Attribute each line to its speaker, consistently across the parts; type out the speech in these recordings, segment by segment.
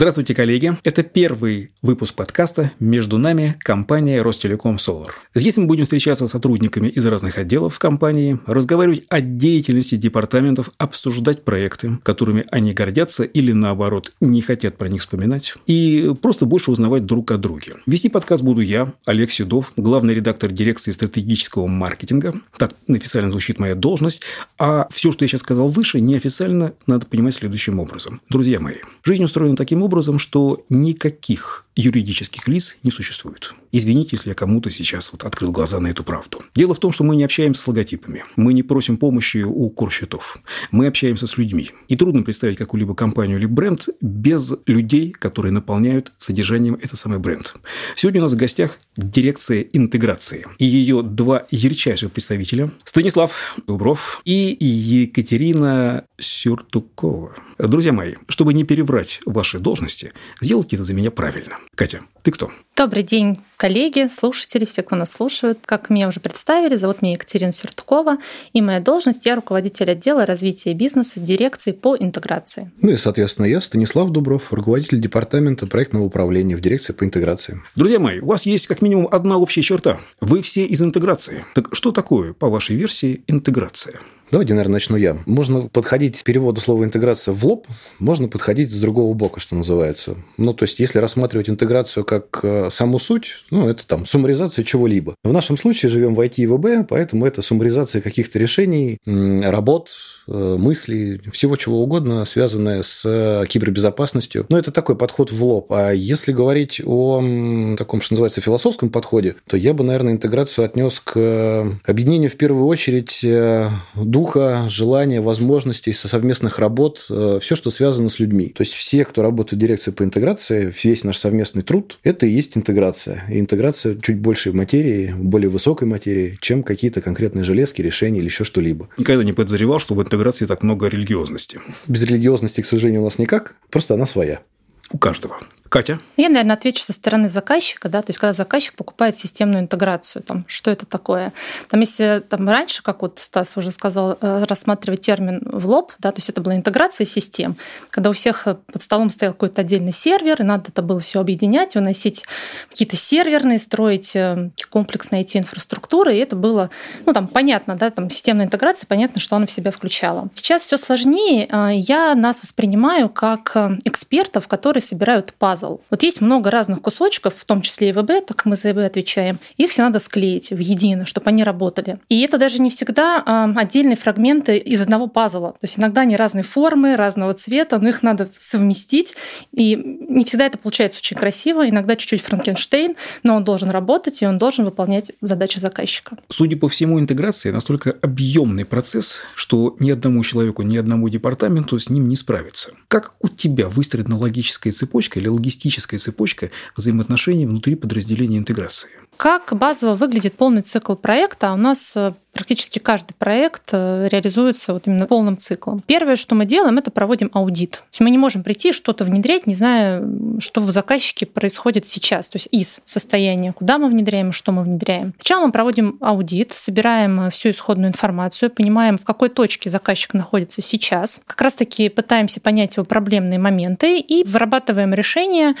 Speaker 1: Здравствуйте, коллеги. Это первый выпуск подкаста «Между нами. Компания Ростелеком Solar». Здесь мы будем встречаться с сотрудниками из разных отделов компании, разговаривать о деятельности департаментов, обсуждать проекты, которыми они гордятся или, наоборот, не хотят про них вспоминать, и просто больше узнавать друг о друге. Вести подкаст буду я, Олег Седов, главный редактор дирекции стратегического маркетинга. Так официально звучит моя должность. А все, что я сейчас сказал выше, неофициально надо понимать следующим образом. Друзья мои, жизнь устроена таким таким образом, что никаких юридических лиц не существует. Извините, если я кому-то сейчас вот открыл глаза на эту правду. Дело в том, что мы не общаемся с логотипами. Мы не просим помощи у курсчетов. Мы общаемся с людьми. И трудно представить какую-либо компанию или бренд без людей, которые наполняют содержанием этот самый бренд. Сегодня у нас в гостях дирекция интеграции. И ее два ярчайших представителя – Станислав Дубров и Екатерина Сюртукова. Друзья мои, чтобы не перебрать ваши должности, сделайте это за меня правильно. Катя, ты кто?
Speaker 2: Добрый день, коллеги, слушатели, все, кто нас слушает. Как меня уже представили, зовут меня Екатерина Сертукова, и моя должность – я руководитель отдела развития бизнеса дирекции по интеграции.
Speaker 3: Ну и, соответственно, я Станислав Дубров, руководитель департамента проектного управления в дирекции по интеграции.
Speaker 1: Друзья мои, у вас есть как минимум одна общая черта. Вы все из интеграции. Так что такое, по вашей версии, интеграция?
Speaker 3: Давайте, наверное, начну я. Можно подходить к переводу слова интеграция в лоб, можно подходить с другого бока, что называется. Ну, то есть, если рассматривать интеграцию как э, саму суть, ну, это там суммаризация чего-либо. В нашем случае живем в IT и ВБ, поэтому это суммаризация каких-то решений, работ, Э, мысли, всего чего угодно, связанное с э, кибербезопасностью. Но это такой подход в лоб. А если говорить о таком, что называется, философском подходе, то я бы, наверное, интеграцию отнес к объединению в первую очередь духа, желания, возможностей совместных работ, все, что связано с людьми. То есть все, кто работает в дирекции по интеграции, весь наш совместный труд, это и есть интеграция. И интеграция чуть больше материи, более высокой материи, чем какие-то конкретные железки, решения или еще что-либо.
Speaker 1: Никогда не подозревал, что в интеграции так много религиозности.
Speaker 3: Без религиозности, к сожалению, у нас никак, просто она своя.
Speaker 1: У каждого. Катя?
Speaker 2: Я, наверное, отвечу со стороны заказчика, да, то есть когда заказчик покупает системную интеграцию, там, что это такое? Там, если там раньше, как вот Стас уже сказал, э, рассматривать термин в лоб, да, то есть это была интеграция систем, когда у всех под столом стоял какой-то отдельный сервер, и надо это было все объединять, выносить какие-то серверные, строить э, комплексные IT-инфраструктуры, и это было, ну, там, понятно, да, там, системная интеграция, понятно, что она в себя включала. Сейчас все сложнее, э, я нас воспринимаю как экспертов, которые собирают пазл пазл. Вот есть много разных кусочков, в том числе и ВБ, так мы за ВБ отвечаем, их все надо склеить в едино, чтобы они работали. И это даже не всегда а, отдельные фрагменты из одного пазла. То есть иногда они разной формы, разного цвета, но их надо совместить. И не всегда это получается очень красиво, иногда чуть-чуть Франкенштейн, но он должен работать, и он должен выполнять задачи заказчика.
Speaker 1: Судя по всему, интеграция настолько объемный процесс, что ни одному человеку, ни одному департаменту с ним не справиться. Как у тебя выстроена логическая цепочка или логистическая логистическая цепочка взаимоотношений внутри подразделения интеграции.
Speaker 2: Как базово выглядит полный цикл проекта? У нас э, практически каждый проект э, реализуется вот именно полным циклом. Первое, что мы делаем, это проводим аудит. То есть мы не можем прийти что-то внедрять, не зная, что в заказчике происходит сейчас, то есть из состояния, куда мы внедряем и что мы внедряем. Сначала мы проводим аудит, собираем э, всю исходную информацию, понимаем, в какой точке заказчик находится сейчас. Как раз-таки пытаемся понять его проблемные моменты и вырабатываем решение.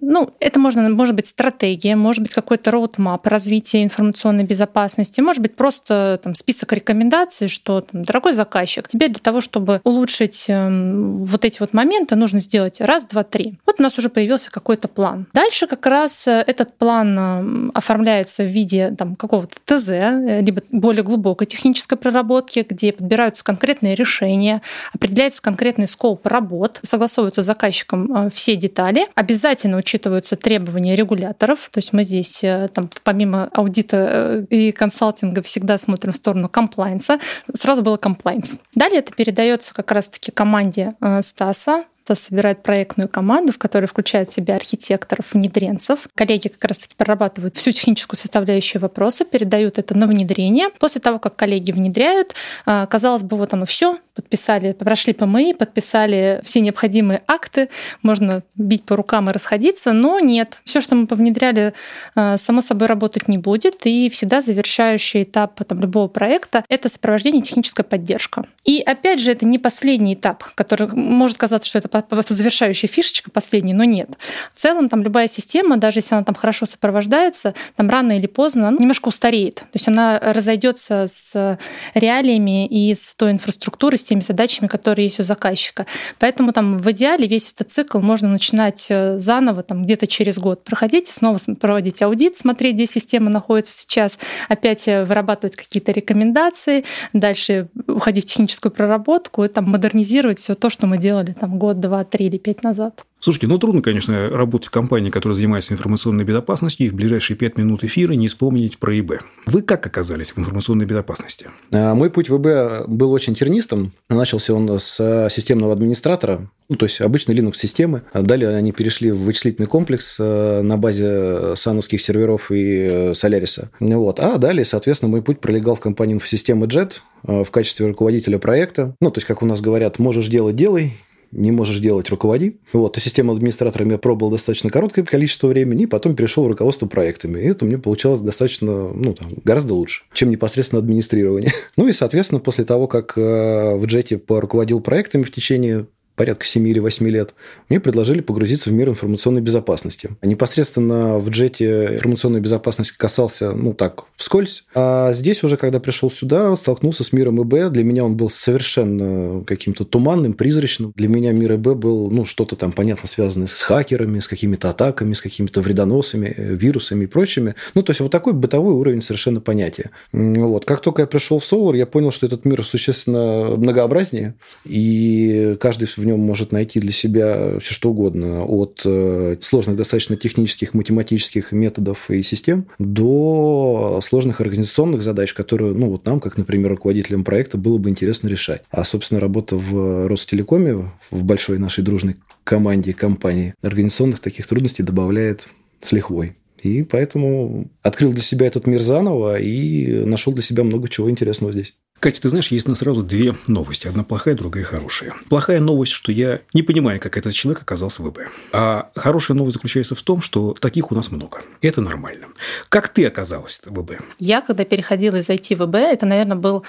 Speaker 2: Ну, это можно, может быть стратегия, может быть какой-то роудмап развития информационной безопасности, может быть просто там, список рекомендаций, что, там, дорогой заказчик, тебе для того, чтобы улучшить эм, вот эти вот моменты, нужно сделать раз, два, три. Вот у нас уже появился какой-то план. Дальше как раз э, этот план эм, оформляется в виде там, какого-то ТЗ, э, либо более глубокой технической проработки, где подбираются конкретные решения, определяется конкретный скоп работ, согласовываются с заказчиком э, все детали, обязательно учитываются требования регуляторов, то есть мы здесь там, помимо аудита и консалтинга всегда смотрим в сторону комплайнса, сразу было комплайнс. Далее это передается как раз-таки команде э, Стаса, Стас собирает проектную команду, в которой включает в себя архитекторов, внедренцев. Коллеги как раз-таки прорабатывают всю техническую составляющую вопроса, передают это на внедрение. После того, как коллеги внедряют, э, казалось бы, вот оно все, подписали, прошли ПМИ, подписали все необходимые акты, можно бить по рукам и расходиться, но нет. Все, что мы повнедряли, э, само собой работать не будет, и всегда завершающий этап там, любого проекта — это сопровождение техническая поддержка. И опять же, это не последний этап, который может казаться, что это завершающая фишечка последний, но нет. В целом там любая система, даже если она там хорошо сопровождается, там рано или поздно немножко устареет. То есть она разойдется с реалиями и с той инфраструктурой, теми задачами, которые есть у заказчика. Поэтому там в идеале весь этот цикл можно начинать э, заново, там где-то через год проходить, снова проводить аудит, смотреть, где система находится сейчас, опять э, вырабатывать какие-то рекомендации, дальше уходить в техническую проработку и там модернизировать все то, что мы делали там год, два, три или пять назад.
Speaker 1: Слушайте, ну трудно, конечно, работать в компании, которая занимается информационной безопасностью, и в ближайшие пять минут эфира не вспомнить про ИБ. Вы как оказались в информационной безопасности?
Speaker 3: А, мой путь в ИБ был очень тернистым. Начался он с системного администратора, ну, то есть обычной Linux-системы. Далее они перешли в вычислительный комплекс э, на базе сановских серверов и э, Solaris. Вот. А далее, соответственно, мой путь пролегал в компании инфосистемы JET э, в качестве руководителя проекта. Ну, то есть, как у нас говорят, можешь делать – делай, не можешь делать, руководи. Вот, и систему администратором я пробовал достаточно короткое количество времени, и потом перешел в руководство проектами. И это мне получалось достаточно, ну, там, гораздо лучше, чем непосредственно администрирование. Ну и, соответственно, после того, как э, в джете поруководил проектами в течение порядка 7 или 8 лет, мне предложили погрузиться в мир информационной безопасности. Непосредственно в джете информационная безопасность касался, ну так, вскользь. А здесь уже, когда пришел сюда, столкнулся с миром ИБ. Для меня он был совершенно каким-то туманным, призрачным. Для меня мир ИБ был, ну, что-то там, понятно, связанное с хакерами, с какими-то атаками, с какими-то вредоносами, э, вирусами и прочими. Ну, то есть, вот такой бытовой уровень совершенно понятия. Вот. Как только я пришел в Solar, я понял, что этот мир существенно многообразнее, и каждый в нем может найти для себя все что угодно, от э, сложных достаточно технических, математических методов и систем до сложных организационных задач, которые, ну, вот нам, как, например, руководителям проекта, было бы интересно решать. А, собственно, работа в Ростелекоме, в большой нашей дружной команде компании, организационных таких трудностей добавляет с лихвой. И поэтому открыл для себя этот мир заново и нашел для себя много чего интересного здесь.
Speaker 1: Катя, ты знаешь, есть на сразу две новости. Одна плохая, другая хорошая. Плохая новость, что я не понимаю, как этот человек оказался в ВБ. А хорошая новость заключается в том, что таких у нас много. Это нормально. Как ты оказалась в ВБ?
Speaker 2: Я, когда переходила из IT в ВБ, это, наверное, был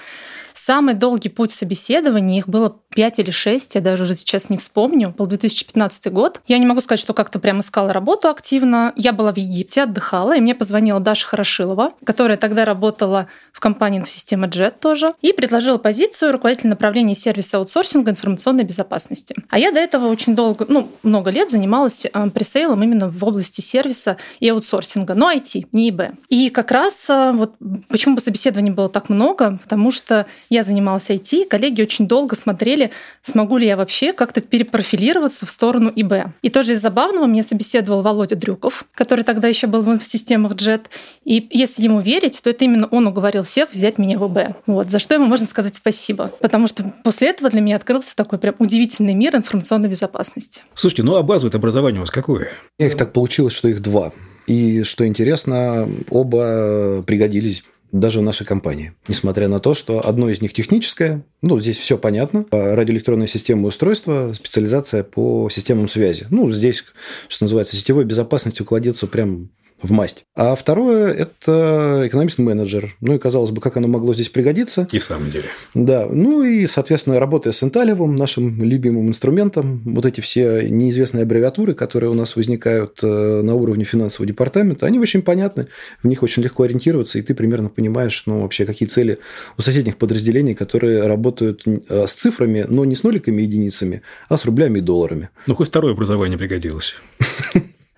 Speaker 2: Самый долгий путь собеседований, их было 5 или 6, я даже уже сейчас не вспомню, был 2015 год. Я не могу сказать, что как-то прям искала работу активно. Я была в Египте, отдыхала, и мне позвонила Даша Хорошилова, которая тогда работала в компании система Jet тоже, и предложила позицию руководителя направления сервиса аутсорсинга информационной безопасности. А я до этого очень долго, ну, много лет занималась э, пресейлом именно в области сервиса и аутсорсинга, но IT, не ИБ. И как раз э, вот почему бы собеседований было так много, потому что я занималась IT, коллеги очень долго смотрели, смогу ли я вообще как-то перепрофилироваться в сторону ИБ. И тоже из забавного мне собеседовал Володя Дрюков, который тогда еще был в системах JET. И если ему верить, то это именно он уговорил всех взять меня в ИБ. Вот, за что ему можно сказать спасибо. Потому что после этого для меня открылся такой прям удивительный мир информационной безопасности.
Speaker 1: Слушайте, ну а базовое образование у вас какое?
Speaker 3: Их так получилось, что их два. И что интересно, оба пригодились даже в нашей компании. Несмотря на то, что одно из них техническое, ну, здесь все понятно, радиоэлектронная система устройства, специализация по системам связи. Ну, здесь, что называется, сетевой безопасностью кладется прям в масть. А второе – это экономист-менеджер. Ну и, казалось бы, как оно могло здесь пригодиться.
Speaker 1: И в самом деле.
Speaker 3: Да. Ну и, соответственно, работая с Инталевым, нашим любимым инструментом, вот эти все неизвестные аббревиатуры, которые у нас возникают э, на уровне финансового департамента, они очень понятны, в них очень легко ориентироваться, и ты примерно понимаешь, ну, вообще, какие цели у соседних подразделений, которые работают э, с цифрами, но не с ноликами и единицами, а с рублями и долларами.
Speaker 1: Ну, хоть второе образование пригодилось.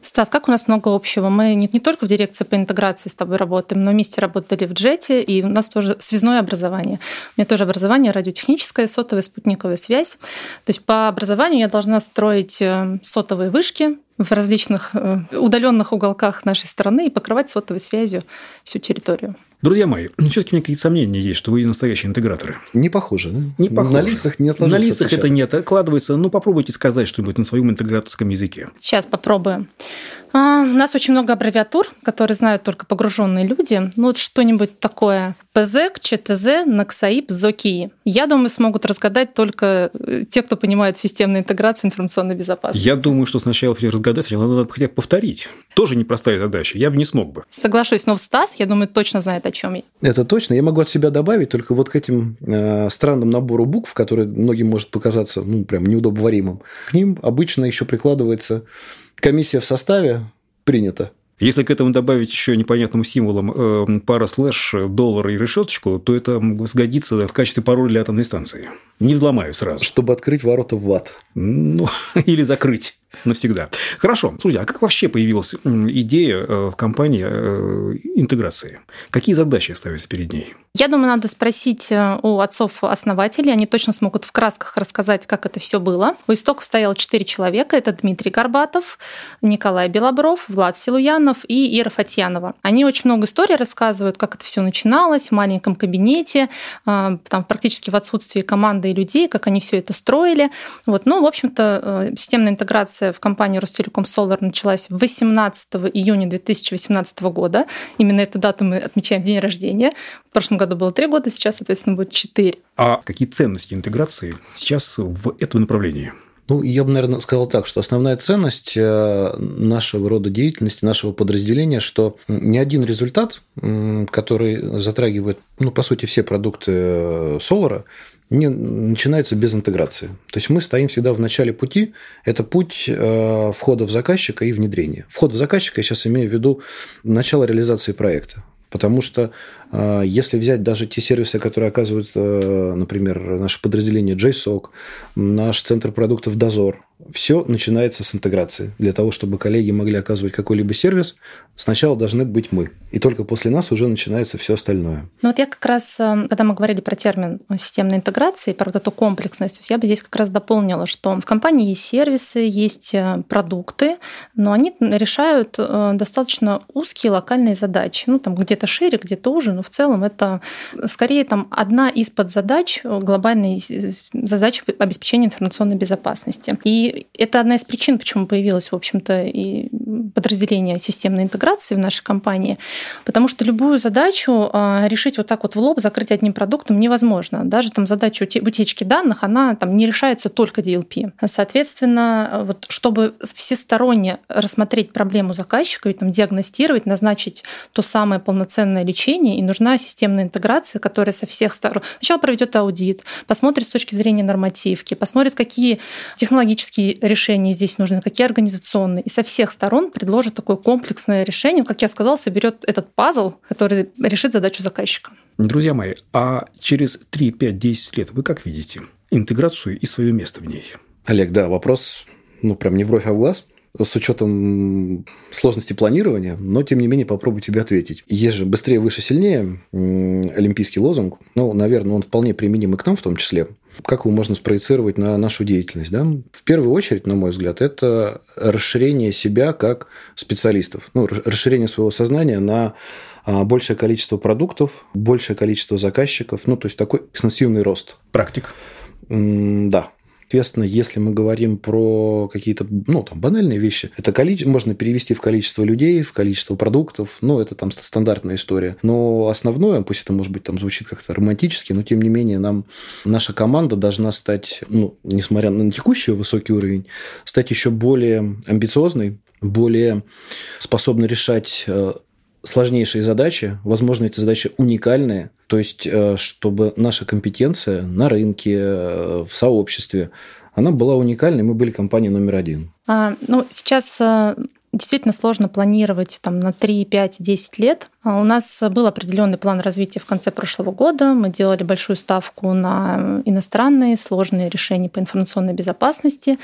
Speaker 2: Стас, как у нас много общего? Мы не, не только в дирекции по интеграции с тобой работаем, но вместе работали в джете, и у нас тоже связное образование. У меня тоже образование радиотехническое, сотовая, спутниковая связь. То есть по образованию я должна строить э, сотовые вышки, в различных э, удаленных уголках нашей страны и покрывать сотовой связью всю территорию.
Speaker 1: Друзья мои, ну, все-таки у меня какие-то сомнения есть, что вы настоящие интеграторы.
Speaker 3: Не похоже, да?
Speaker 1: Не похоже.
Speaker 3: На лицах не отложится.
Speaker 1: На лицах это нет, откладывается. Ну, попробуйте сказать что-нибудь на своем интеграторском языке.
Speaker 2: Сейчас попробуем. А, у нас очень много аббревиатур, которые знают только погруженные люди. Ну, вот что-нибудь такое. ПЗЭК, ЧТЗ, Наксаип, ЗОКИ. Я думаю, смогут разгадать только э, те, кто понимает в системной интеграции информационной безопасности.
Speaker 1: Я думаю, что сначала разгадать, сначала надо хотя бы повторить. Тоже непростая задача. Я бы не смог бы.
Speaker 2: Соглашусь, но в Стас, я думаю, точно знает, о чем я.
Speaker 3: Это точно. Я могу от себя добавить только вот к этим э, странным набору букв, которые многим может показаться ну, прям неудобоваримым. К ним обычно еще прикладывается комиссия в составе, принято.
Speaker 1: Если к этому добавить еще непонятным символом э, пара слэш, доллар и решеточку, то это сгодится в качестве пароля для атомной станции. Не взломаю сразу.
Speaker 3: Чтобы открыть ворота в ад.
Speaker 1: Ну, или закрыть навсегда. Хорошо. Слушайте, а как вообще появилась идея э, в компании э, интеграции? Какие задачи ставятся перед ней?
Speaker 2: Я думаю, надо спросить э, у отцов-основателей. Они точно смогут в красках рассказать, как это все было. У истоков стояло четыре человека. Это Дмитрий Горбатов, Николай Белобров, Влад Силуянов и Ира Фатьянова. Они очень много историй рассказывают, как это все начиналось в маленьком кабинете, там практически в отсутствии команды и людей, как они все это строили. Вот. Ну, в общем-то, системная интеграция в компанию Ростелеком Solar началась 18 июня 2018 года. Именно эту дату мы отмечаем день рождения. В прошлом году было три года, сейчас, соответственно, будет четыре.
Speaker 1: А какие ценности интеграции сейчас в этом направлении?
Speaker 3: Ну, я бы, наверное, сказал так, что основная ценность э, нашего рода деятельности, нашего подразделения, что ни один результат, который затрагивает, ну, по сути, все продукты э, Solar, не начинается без интеграции. То есть мы стоим всегда в начале пути. Это путь э, входа в заказчика и внедрения. Вход в заказчика я сейчас имею в виду начало реализации проекта. Потому что э, если взять даже те сервисы, которые оказывают, э, например, наше подразделение JSOC, наш центр продуктов Дозор, все начинается с интеграции. Для того, чтобы коллеги могли оказывать какой-либо сервис, сначала должны быть мы. И только после нас уже начинается все остальное.
Speaker 2: Ну вот я как раз, э, когда мы говорили про термин системной интеграции, про вот эту комплексность, я бы здесь как раз дополнила, что в компании есть сервисы, есть э, продукты, но они решают э, достаточно узкие локальные задачи. Ну там где-то шире, где-то уже, но в целом это скорее там одна из подзадач глобальной задачи обеспечения информационной безопасности. И это одна из причин, почему появилось, в общем-то, и подразделение системной интеграции в нашей компании, потому что любую задачу а, решить вот так вот в лоб, закрыть одним продуктом невозможно. Даже там задача утечки данных, она там не решается только DLP. Соответственно, вот чтобы всесторонне рассмотреть проблему заказчика и там диагностировать, назначить то самое полноценное лечение, и нужна системная интеграция, которая со всех сторон сначала проведет аудит, посмотрит с точки зрения нормативки, посмотрит, какие технологические какие решения здесь нужны, какие организационные. И со всех сторон предложит такое комплексное решение, как я сказала, соберет этот пазл, который решит задачу заказчика.
Speaker 1: Друзья мои, а через 3, 5, 10 лет вы как видите интеграцию и свое место в ней?
Speaker 3: Олег, да, вопрос, ну, прям не в бровь, а в глаз с учетом сложности планирования, но тем не менее попробую тебе ответить. Есть же быстрее, выше, сильнее олимпийский лозунг. Ну, наверное, он вполне применим и к нам в том числе. Как его можно спроецировать на нашу деятельность? Да? В первую очередь, на мой взгляд, это расширение себя как специалистов. Ну, расширение своего сознания на а, большее количество продуктов, большее количество заказчиков, ну, то есть такой экстенсивный рост.
Speaker 1: Практик.
Speaker 3: Да, Соответственно, если мы говорим про какие-то, ну, там, банальные вещи, это количество, можно перевести в количество людей, в количество продуктов, ну, это там стандартная история. Но основное, пусть это, может быть, там звучит как-то романтически, но, тем не менее, нам наша команда должна стать, ну, несмотря на текущий высокий уровень, стать еще более амбициозной, более способной решать э, сложнейшие задачи, возможно, эти задачи уникальные, то есть, э, чтобы наша компетенция на рынке, э, в сообществе, она была уникальной, мы были компанией номер один.
Speaker 2: А, ну, сейчас э, действительно сложно планировать там, на 3, 5, 10 лет. А у нас был определенный план развития в конце прошлого года. Мы делали большую ставку на иностранные сложные решения по информационной безопасности.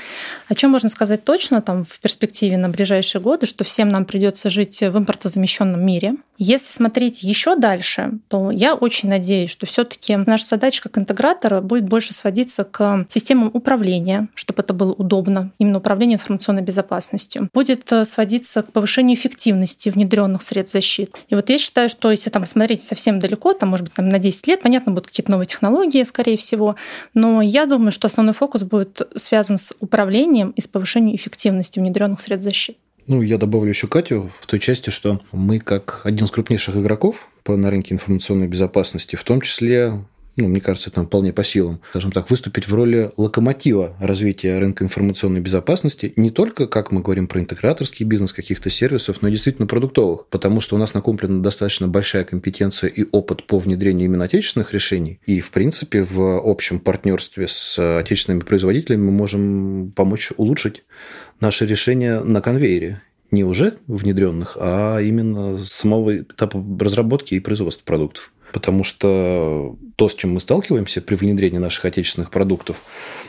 Speaker 2: О чем можно сказать точно там, в перспективе на ближайшие годы, что всем нам придется жить в импортозамещенном мире. Если смотреть еще дальше, то я очень надеюсь, что все-таки наша задача как интегратора будет больше сводиться к системам управления, чтобы это было удобно, именно управление информационной безопасностью. Будет э, сводиться к повышению эффективности внедренных средств защиты. И вот я считаю, что если там смотреть совсем далеко, там, может быть, там, на 10 лет, понятно, будут какие-то новые технологии, скорее всего, но я думаю, что основной фокус будет связан с управлением и с повышением эффективности внедренных средств защиты.
Speaker 3: Ну, я добавлю еще Катю в той части, что мы, как один из крупнейших игроков на рынке информационной безопасности, в том числе ну, мне кажется, это вполне по силам, скажем так, выступить в роли локомотива развития рынка информационной безопасности не только, как мы говорим про интеграторский бизнес каких-то сервисов, но и действительно продуктовых, потому что у нас накоплена достаточно большая компетенция и опыт по внедрению именно отечественных решений, и, в принципе, в общем партнерстве с отечественными производителями мы можем помочь улучшить наши решения на конвейере. Не уже внедренных, а именно самого этапа разработки и производства продуктов. Потому что то, с чем мы сталкиваемся при внедрении наших отечественных продуктов,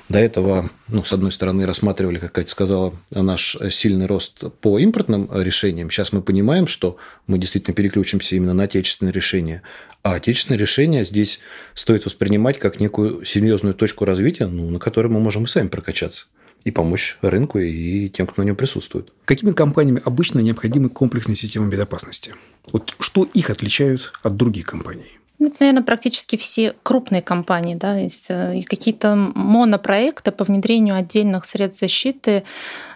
Speaker 3: до этого, ну, с одной стороны, рассматривали, как Катя сказала, наш сильный рост по импортным решениям. Сейчас мы понимаем, что мы действительно переключимся именно на отечественные решения. А отечественные решения здесь стоит воспринимать как некую серьезную точку развития, ну, на которой мы можем и сами прокачаться и помочь рынку и тем, кто на нем присутствует.
Speaker 1: Какими компаниями обычно необходимы комплексные системы безопасности? Вот что их отличают от других компаний?
Speaker 2: Ну, это, наверное, практически все крупные компании, да, есть э, какие-то монопроекты по внедрению отдельных средств защиты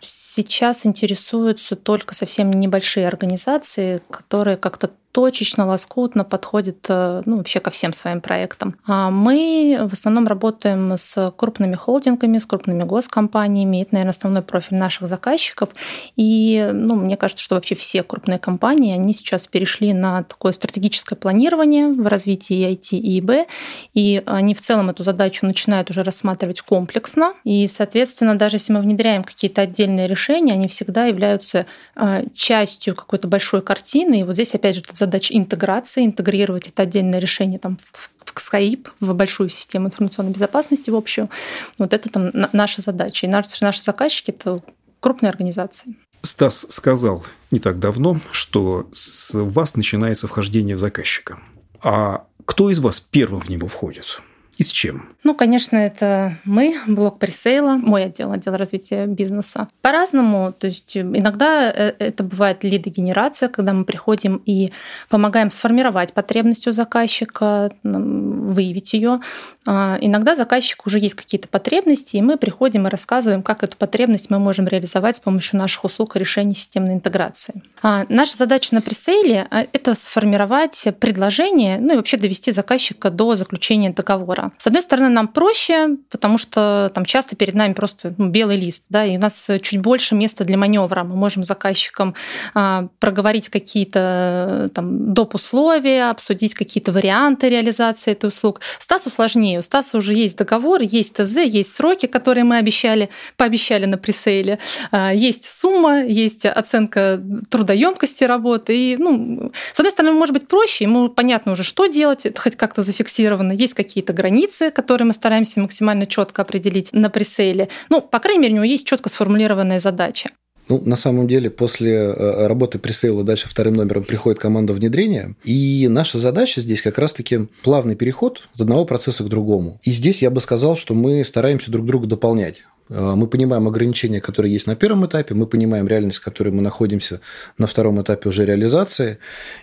Speaker 2: сейчас интересуются только совсем небольшие организации, которые как-то точечно, лоскутно подходит э, ну, вообще ко всем своим проектам. А мы в основном работаем с крупными холдингами, с крупными госкомпаниями. Это, наверное, основной профиль наших заказчиков. И ну, мне кажется, что вообще все крупные компании, они сейчас перешли на такое стратегическое планирование в развитии IT и ИБ, и они в целом эту задачу начинают уже рассматривать комплексно. И, соответственно, даже если мы внедряем какие-то отдельные решения, они всегда являются а, частью какой-то большой картины. И вот здесь, опять же, задача интеграции, интегрировать это отдельное решение там, в Skype, в большую систему информационной безопасности в общую. Вот это там наша задача. И наши, наши заказчики – это крупные организации.
Speaker 1: Стас сказал не так давно, что с вас начинается вхождение в заказчика. А кто из вас первым в него входит? И с чем?
Speaker 2: Ну, конечно, это мы, блок пресейла, мой отдел, отдел развития бизнеса. По-разному. То есть иногда э, это бывает лидогенерация, когда мы приходим и помогаем сформировать потребность у заказчика, выявить ее. А, иногда заказчик уже есть какие-то потребности, и мы приходим и рассказываем, как эту потребность мы можем реализовать с помощью наших услуг и решений системной интеграции. А наша задача на пресейле – это сформировать предложение, ну и вообще довести заказчика до заключения договора. С одной стороны, нам проще, потому что там часто перед нами просто ну, белый лист, да, и у нас чуть больше места для маневра. Мы можем заказчикам а, проговорить какие-то там доп. условия, обсудить какие-то варианты реализации этой услуг. Стасу сложнее. У Стаса уже есть договор, есть ТЗ, есть сроки, которые мы обещали, пообещали на пресейле, а, есть сумма, есть оценка трудоемкости работы. И, ну, с одной стороны, может быть проще, ему понятно уже, что делать, это хоть как-то зафиксировано, есть какие-то границы, границы, которые мы стараемся максимально четко определить на пресейле. Ну, по крайней мере, у него есть четко сформулированная задача.
Speaker 3: Ну, на самом деле, после э, работы пресейла дальше вторым номером приходит команда внедрения. И наша задача здесь как раз-таки плавный переход от одного процесса к другому. И здесь я бы сказал, что мы стараемся друг друга дополнять. Э, мы понимаем ограничения, которые есть на первом этапе, мы понимаем реальность, в которой мы находимся на втором этапе уже реализации.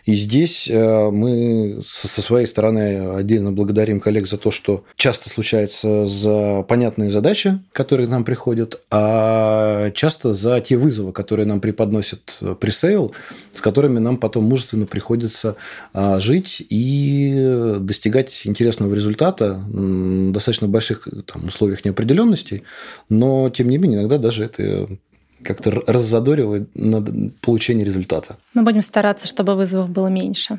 Speaker 3: И здесь э, мы со своей стороны отдельно благодарим коллег за то, что часто случается за понятные задачи, которые нам приходят, а часто за те вызовы, которые нам преподносит пресейл, с которыми нам потом мужественно приходится а, жить и достигать интересного результата в достаточно больших там, условиях неопределенности, но, тем не менее, иногда даже это как-то раззадоривает на получение результата.
Speaker 2: Мы будем стараться, чтобы вызовов было меньше.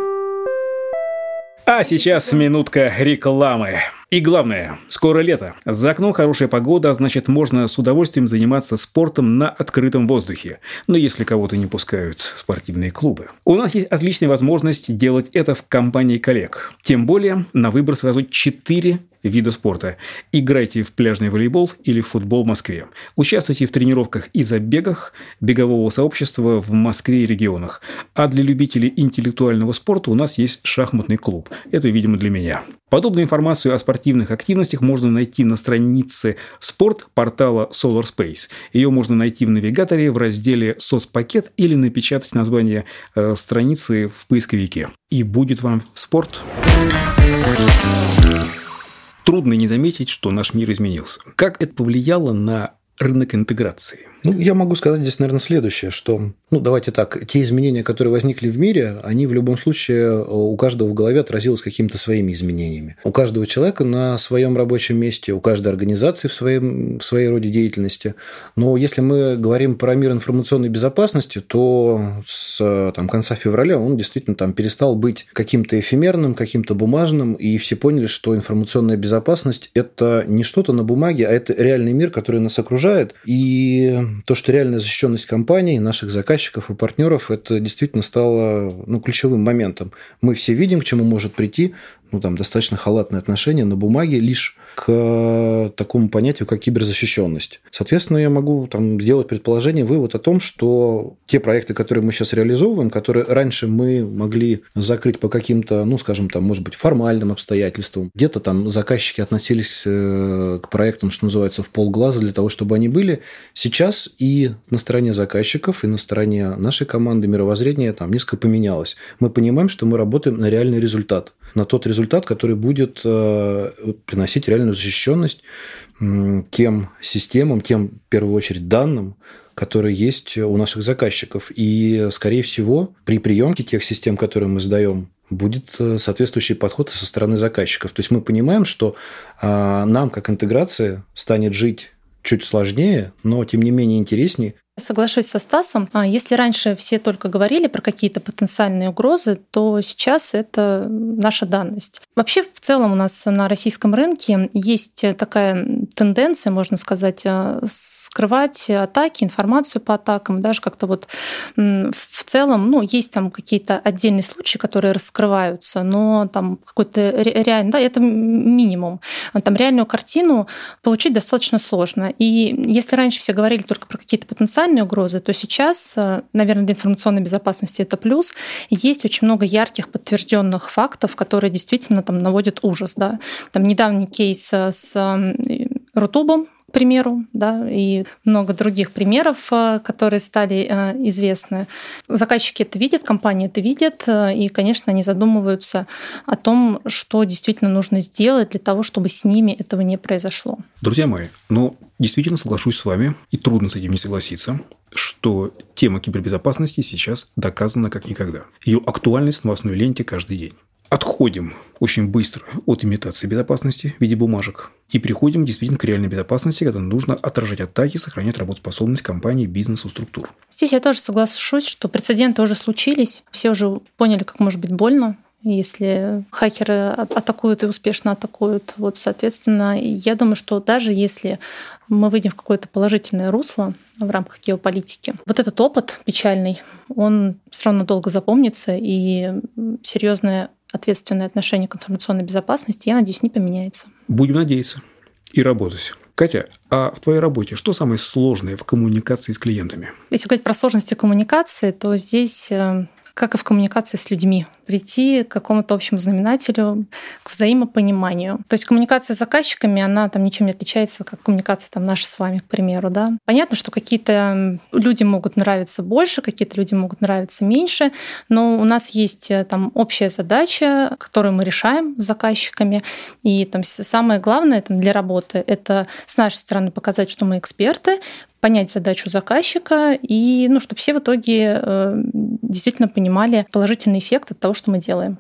Speaker 1: А сейчас минутка рекламы. И главное, скоро лето. За окном хорошая погода, значит можно с удовольствием заниматься спортом на открытом воздухе. Но если кого-то не пускают в спортивные клубы. У нас есть отличная возможность делать это в компании коллег. Тем более на выбор сразу 4 вида спорта. Играйте в пляжный волейбол или в футбол в Москве. Участвуйте в тренировках и забегах бегового сообщества в Москве и регионах. А для любителей интеллектуального спорта у нас есть шахматный клуб. Это, видимо, для меня. Подобную информацию о спортивных активностях можно найти на странице спорт портала Solar Space. Ее можно найти в навигаторе в разделе «Соцпакет» или напечатать название э, страницы в поисковике. И будет вам спорт. Трудно не заметить, что наш мир изменился. Как это повлияло на рынок интеграции?
Speaker 3: Ну, я могу сказать здесь, наверное, следующее, что, ну, давайте так, те изменения, которые возникли в мире, они в любом случае э, у каждого в голове отразилось какими-то своими изменениями. У каждого человека на своем рабочем месте, у каждой организации в, своем, в своей роде деятельности. Но если мы говорим про мир информационной безопасности, то с там, конца февраля он действительно там перестал быть каким-то эфемерным, каким-то бумажным, и все поняли, что информационная безопасность – это не что-то на бумаге, а это реальный мир, который нас окружает. И то, что реальная защищенность компаний, наших заказчиков и партнеров, это действительно стало ну, ключевым моментом. Мы все видим, к чему может прийти ну, там, достаточно халатное отношение на бумаге лишь к такому понятию, как киберзащищенность. Соответственно, я могу там, сделать предположение, вывод о том, что те проекты, которые мы сейчас реализовываем, которые раньше мы могли закрыть по каким-то, ну, скажем, там, может быть, формальным обстоятельствам, где-то там заказчики относились э, к проектам, что называется, в полглаза для того, чтобы они были, сейчас и на стороне заказчиков, и на стороне нашей команды мировоззрение там несколько поменялось. Мы понимаем, что мы работаем на реальный результат на тот результат, который будет э, приносить реальную защищенность тем системам, тем, в первую очередь, данным, которые есть у наших заказчиков. И, скорее всего, при приемке тех систем, которые мы сдаем, будет э, соответствующий подход со стороны заказчиков. То есть мы понимаем, что э, нам, как интеграция, станет жить чуть сложнее, но тем не менее интереснее,
Speaker 2: Соглашусь со Стасом. А Если раньше все только говорили про какие-то потенциальные угрозы, то сейчас это наша данность. Вообще, в целом у нас на российском рынке есть такая тенденция, можно сказать, а, скрывать атаки, информацию по атакам, даже как-то вот в целом, ну, есть там какие-то отдельные случаи, которые раскрываются, но там какой-то реально, да, это минимум. Там реальную картину получить достаточно сложно. И если раньше все говорили только про какие-то потенциальные потенциальные угрозы, то сейчас, э, наверное, для информационной безопасности это плюс. Есть очень много ярких подтвержденных фактов, которые действительно там наводят ужас. Да? Там недавний кейс э, с Рутубом, к примеру, да, и много других примеров, э, которые стали известны. Заказчики это видят, компании это видят, и, конечно, они задумываются о том, что действительно нужно сделать для того, чтобы с ними этого не произошло.
Speaker 1: Друзья мои, ну, действительно соглашусь с вами, и трудно с этим не согласиться, что тема кибербезопасности сейчас доказана как никогда. Ее актуальность в новостной ленте каждый день. Отходим очень быстро от имитации безопасности в виде бумажек и переходим действительно к реальной безопасности, когда нужно отражать атаки, сохранять работоспособность компании, бизнеса, структур.
Speaker 2: Здесь я тоже соглашусь, что прецеденты уже случились. Все уже поняли, как может быть больно если хакеры атакуют и успешно атакуют. Вот, соответственно, я думаю, что даже если мы выйдем в какое-то положительное русло в рамках геополитики, вот этот опыт печальный, он все равно долго запомнится, и серьезное ответственное отношение к информационной безопасности, я надеюсь, не поменяется.
Speaker 1: Будем надеяться и работать. Катя, а в твоей работе что самое сложное в коммуникации с клиентами?
Speaker 2: Если говорить про сложности коммуникации, то здесь э, как и в коммуникации с людьми, прийти к какому-то общему знаменателю, к взаимопониманию. То есть коммуникация с заказчиками, она там ничем не отличается, как коммуникация там наша с вами, к примеру, да. Понятно, что какие-то люди могут нравиться больше, какие-то люди могут нравиться меньше, но у нас есть э, там общая задача, которую мы решаем с заказчиками, и там самое главное там, для работы — это с нашей стороны показать, что мы эксперты, понять задачу заказчика и, ну, чтобы все в итоге э, действительно понимали положительный эффект от того, что мы делаем.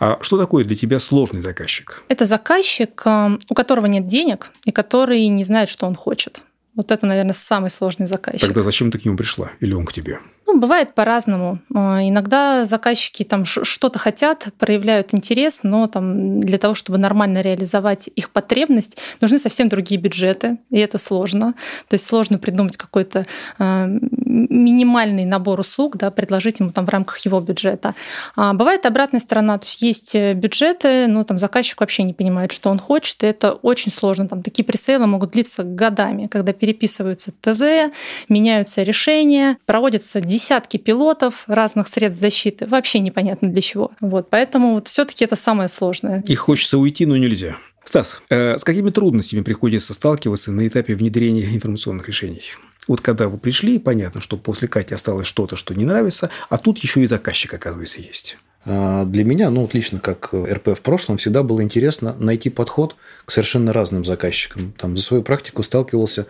Speaker 1: А что такое для тебя сложный заказчик?
Speaker 2: Это заказчик, э, у которого нет денег и который не знает, что он хочет. Вот это, наверное, самый сложный заказчик.
Speaker 1: Тогда зачем ты к нему пришла? Или он к тебе?
Speaker 2: Ну, бывает по-разному. А, иногда заказчики там что-то хотят, проявляют интерес, но там для того, чтобы нормально реализовать их потребность, нужны совсем другие бюджеты, и это сложно. То есть сложно придумать какой-то э, минимальный набор услуг, да, предложить ему там в рамках его бюджета. А бывает обратная сторона, то есть есть бюджеты, но там заказчик вообще не понимает, что он хочет, и это очень сложно. Там такие пресейлы могут длиться годами, когда переписываются ТЗ, меняются решения, проводятся десятки пилотов разных средств защиты, вообще непонятно для чего. Вот, поэтому вот все-таки это самое сложное.
Speaker 1: И хочется уйти, но нельзя. Стас, э, с какими трудностями приходится сталкиваться на этапе внедрения информационных решений? Вот когда вы пришли, понятно, что после Кати осталось что-то, что не нравится, а тут еще и заказчик, оказывается, есть.
Speaker 3: А, для меня, ну, вот лично как РП в прошлом, всегда было интересно найти подход к совершенно разным заказчикам. Там, за свою практику сталкивался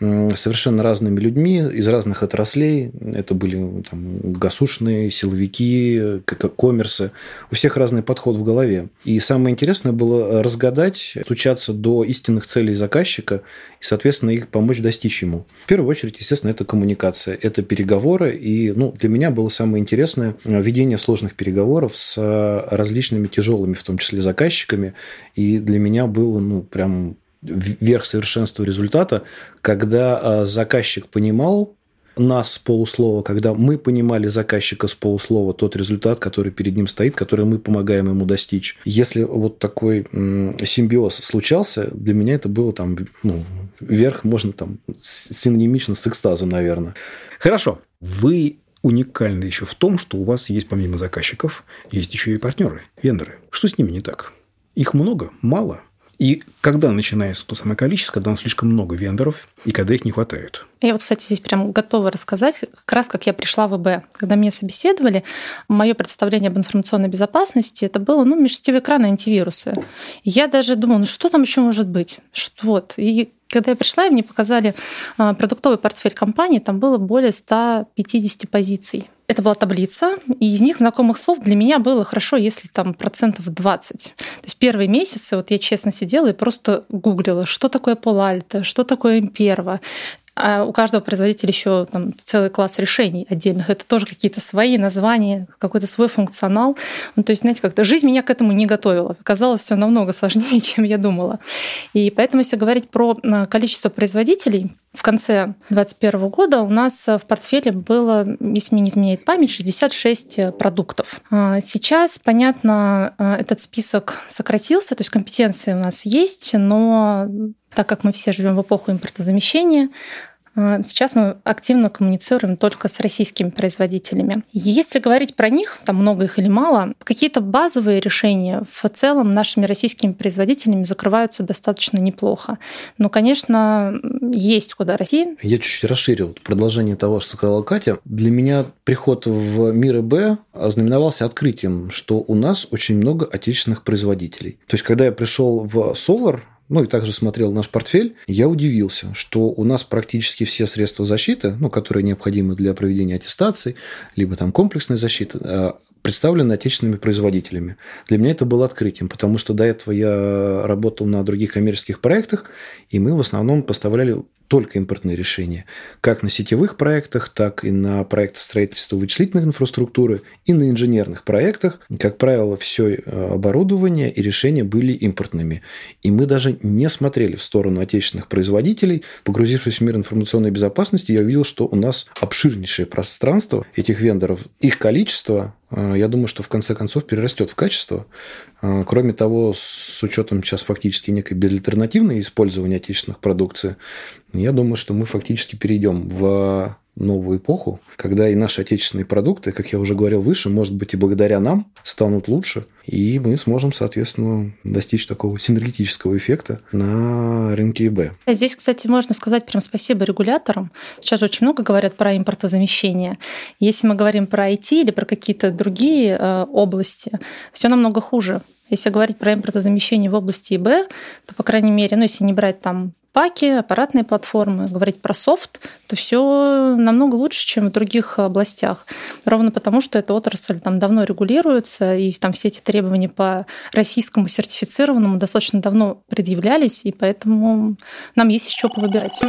Speaker 3: с совершенно разными людьми из разных отраслей. Это были там, гасушные, силовики, коммерсы. У всех разный подход в голове. И самое интересное было разгадать, стучаться до истинных целей заказчика и, соответственно, их помочь достичь ему. В первую очередь, естественно, это коммуникация, это переговоры. И ну, для меня было самое интересное ведение сложных переговоров с различными тяжелыми, в том числе заказчиками. И для меня было ну, прям верх совершенства результата, когда а, заказчик понимал нас с полуслова, когда мы понимали заказчика с полуслова, тот результат, который перед ним стоит, который мы помогаем ему достичь. Если вот такой симбиоз случался, для меня это было там, ну, верх можно там синонимично с экстазом, наверное.
Speaker 1: Хорошо. Вы уникальны еще в том, что у вас есть помимо заказчиков, есть еще и партнеры, вендоры. Что с ними не так? Их много? Мало? И когда начинается то самое количество, когда слишком много вендоров, и когда их не хватает.
Speaker 2: Я вот, кстати, здесь прям готова рассказать, как раз как я пришла в ИБ. Когда меня собеседовали, мое представление об информационной безопасности это было, ну, межсетевые экраны антивирусы. Я даже думала, ну что там еще может быть? Что вот. И когда я пришла, и мне показали а, продуктовый портфель компании, там было более 150 позиций. Это была таблица, и из них знакомых слов для меня было хорошо, если там процентов 20. То есть первые месяцы вот я честно сидела и просто гуглила, что такое Полальто, что такое Имперва. А у каждого производителя еще там целый класс решений отдельных. Это тоже какие-то свои названия, какой-то свой функционал. Ну, то есть, знаете, как-то жизнь меня к этому не готовила. Оказалось, все намного сложнее, чем я думала. И поэтому, если говорить про а, количество производителей, в конце 2021 года у нас в портфеле было, если мне не изменяет память, 66 продуктов. А сейчас, понятно, этот список сократился, то есть компетенции у нас есть, но так как мы все живем в эпоху импортозамещения, Сейчас мы активно коммуницируем только с российскими производителями. Если говорить про них, там много их или мало, какие-то базовые решения в целом нашими российскими производителями закрываются достаточно неплохо. Но, конечно, есть куда расти.
Speaker 3: Я чуть-чуть расширил продолжение того, что сказала Катя. Для меня приход в мир ИБ ознаменовался открытием, что у нас очень много отечественных производителей. То есть, когда я пришел в Solar, ну и также смотрел наш портфель, я удивился, что у нас практически все средства защиты, ну, которые необходимы для проведения аттестации, либо там комплексной защиты, э, представлены отечественными производителями. Для меня это было открытием, потому что до этого я работал на других коммерческих проектах, и мы в основном поставляли только импортные решения, как на сетевых проектах, так и на проектах строительства вычислительной инфраструктуры и на инженерных проектах. Как правило, все э, оборудование и решения были импортными. И мы даже не смотрели в сторону отечественных производителей. Погрузившись в мир информационной безопасности, я увидел, что у нас обширнейшее пространство этих вендоров. Их количество Э, я думаю, что в конце концов перерастет в качество. Э, кроме того, с учетом сейчас фактически некой безальтернативной использования отечественных продукции, я думаю, что мы фактически перейдем в новую эпоху, когда и наши отечественные продукты, как я уже говорил выше, может быть, и благодаря нам станут лучше, и мы сможем, соответственно, достичь такого синергетического эффекта на рынке ИБ.
Speaker 2: Здесь, кстати, можно сказать прям спасибо регуляторам. Сейчас очень много говорят про импортозамещение. Если мы говорим про IT или про какие-то другие э, области, все намного хуже. Если говорить про импортозамещение в области ИБ, то, по крайней мере, ну, если не брать там паки, аппаратные платформы, говорить про софт, то все намного лучше, чем в других областях. Ровно потому, что эта отрасль там давно регулируется, и там все эти требования по российскому сертифицированному достаточно давно предъявлялись, и поэтому нам есть из чего повыбирать.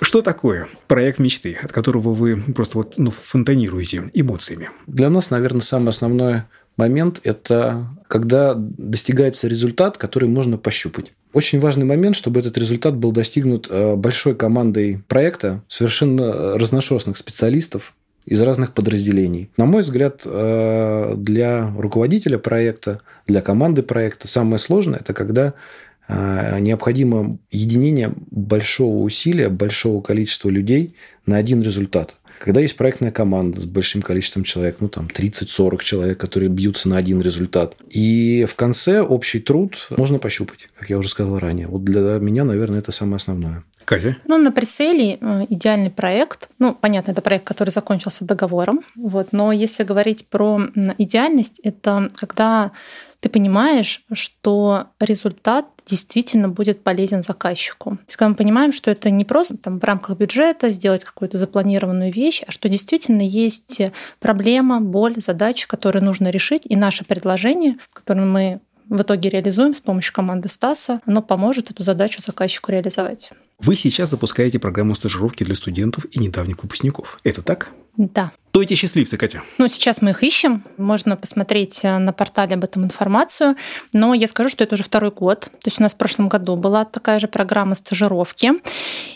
Speaker 1: Что такое проект мечты, от которого вы просто вот, ну, фонтанируете эмоциями?
Speaker 3: Для нас, наверное, самое основное момент – это когда достигается результат, который можно пощупать. Очень важный момент, чтобы этот результат был достигнут э, большой командой проекта, совершенно разношерстных специалистов, из разных подразделений. На мой взгляд, э, для руководителя проекта, для команды проекта самое сложное – это когда э, необходимо единение большого усилия, большого количества людей на один результат – Когда есть проектная команда с большим количеством человек, ну там 30-40 человек, которые бьются на один результат. И в конце общий труд можно пощупать, как я уже сказал ранее. Вот для меня, наверное, это самое основное.
Speaker 1: Катя?
Speaker 2: Ну, на преселе э, идеальный проект. Ну, понятно, это проект, который закончился договором. Вот, но если говорить про идеальность, это когда ты понимаешь, что результат действительно будет полезен заказчику. То есть, когда мы понимаем, что это не просто там, в рамках бюджета сделать какую-то запланированную вещь, а что действительно есть проблема, боль, задача, которую нужно решить, и наше предложение, которое мы в итоге реализуем с помощью команды Стаса, оно поможет эту задачу заказчику реализовать.
Speaker 1: Вы сейчас запускаете программу стажировки для студентов и недавних выпускников. Это так?
Speaker 2: Да.
Speaker 1: Кто эти счастливцы, Катя?
Speaker 2: Ну, сейчас мы их ищем. Можно посмотреть э, на портале об этом информацию. Но я скажу, что это уже второй год. То есть у нас в прошлом году была такая же программа стажировки.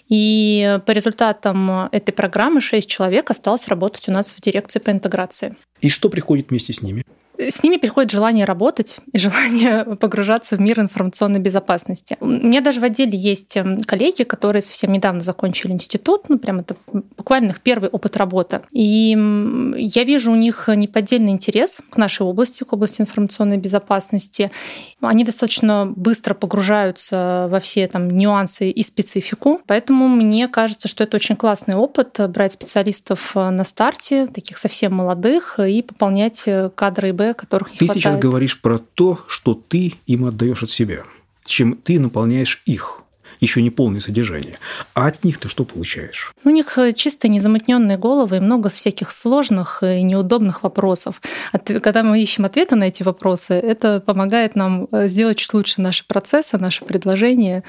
Speaker 2: И по результатам этой программы 6 человек осталось работать у нас в дирекции по интеграции.
Speaker 1: И что приходит вместе с ними?
Speaker 2: С ними приходит желание работать и желание погружаться в мир информационной безопасности. У меня даже в отделе есть эм, коллеги, которые совсем недавно закончили институт, ну прям это буквально их первый опыт работы. И я вижу у них неподдельный интерес к нашей области, к области информационной безопасности. Они достаточно быстро погружаются во все там нюансы и специфику. Поэтому мне кажется, что это очень классный опыт брать специалистов э, на старте, таких совсем молодых, и пополнять э, кадры ИБ которых не
Speaker 1: ты
Speaker 2: хватает.
Speaker 1: сейчас говоришь про то, что ты им отдаешь от себя, чем ты наполняешь их еще не полное содержание. А от них ты что получаешь?
Speaker 2: У них э, чисто незамутненные головы и много всяких сложных и неудобных вопросов. Когда мы ищем ответы на эти вопросы, это помогает нам э, сделать чуть лучше наши процессы, наши предложения,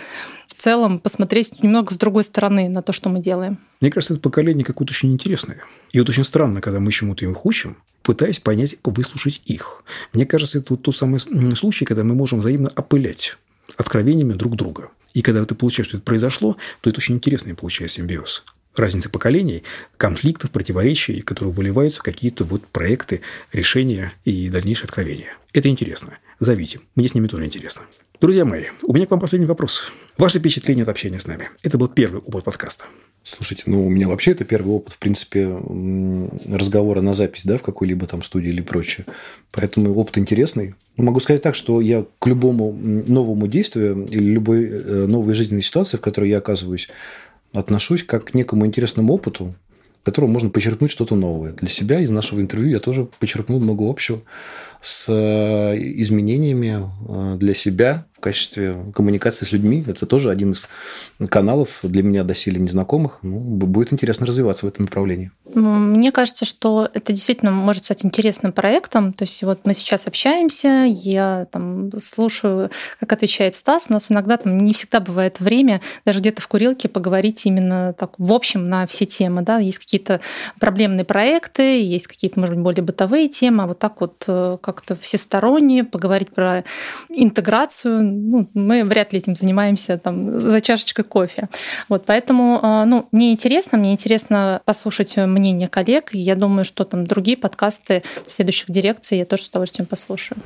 Speaker 2: в целом посмотреть немного с другой стороны на то, что мы делаем.
Speaker 1: Мне кажется, это поколение какое-то очень интересное. И вот очень странно, когда мы чему-то их учим, пытаясь понять, выслушать их. Мне кажется, это вот тот самый случай, когда мы можем взаимно опылять откровениями друг друга. И когда ты получаешь, что это произошло, то это очень интересный получается симбиоз. Разница поколений, конфликтов, противоречий, которые выливаются в какие-то вот проекты, решения и дальнейшие откровения. Это интересно. Зовите. Мне с ними тоже интересно. Друзья мои, у меня к вам последний вопрос. Ваше впечатление от общения с нами. Это был первый опыт подкаста.
Speaker 3: Слушайте, ну, у меня вообще это первый опыт, в принципе, разговора на запись, да, в какой-либо там студии или прочее. Поэтому опыт интересный. Могу сказать так, что я к любому новому действию или любой э, новой жизненной ситуации, в которой я оказываюсь, отношусь как к некому интересному опыту, которого можно почерпнуть что-то новое. Для себя из нашего интервью я тоже почерпнул много общего с э, изменениями э, для себя в качестве коммуникации с людьми. Это тоже один из каналов для меня доселе незнакомых. Ну, будет интересно развиваться в этом направлении.
Speaker 2: Мне кажется, что это действительно может стать интересным проектом. То есть вот мы сейчас общаемся, я там слушаю, как отвечает Стас. У нас иногда там не всегда бывает время даже где-то в курилке поговорить именно так в общем на все темы. Да? Есть какие-то проблемные проекты, есть какие-то, может быть, более бытовые темы. А вот так вот э, как-то всесторонне поговорить про интеграцию. Ну, мы вряд ли этим занимаемся там за чашечкой кофе. Вот, поэтому э, ну, мне интересно, мне интересно послушать мнение коллег. И я думаю, что там другие подкасты следующих дирекций я тоже с удовольствием послушаю.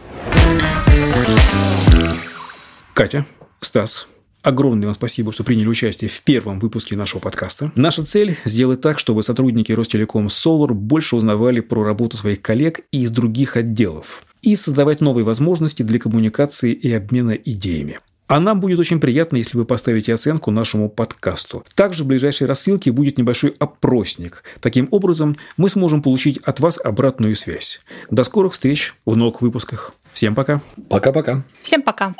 Speaker 1: Катя, Стас, Огромное вам спасибо, что приняли участие в первом выпуске нашего подкаста. Наша цель – сделать так, чтобы сотрудники Ростелеком Solar больше узнавали про работу своих коллег и из других отделов и создавать новые возможности для коммуникации и обмена идеями. А нам будет очень приятно, если вы поставите оценку нашему подкасту. Также в ближайшей рассылке будет небольшой опросник. Таким образом, мы сможем получить от вас обратную связь. До скорых встреч в новых выпусках. Всем пока.
Speaker 3: Пока-пока.
Speaker 2: Всем пока.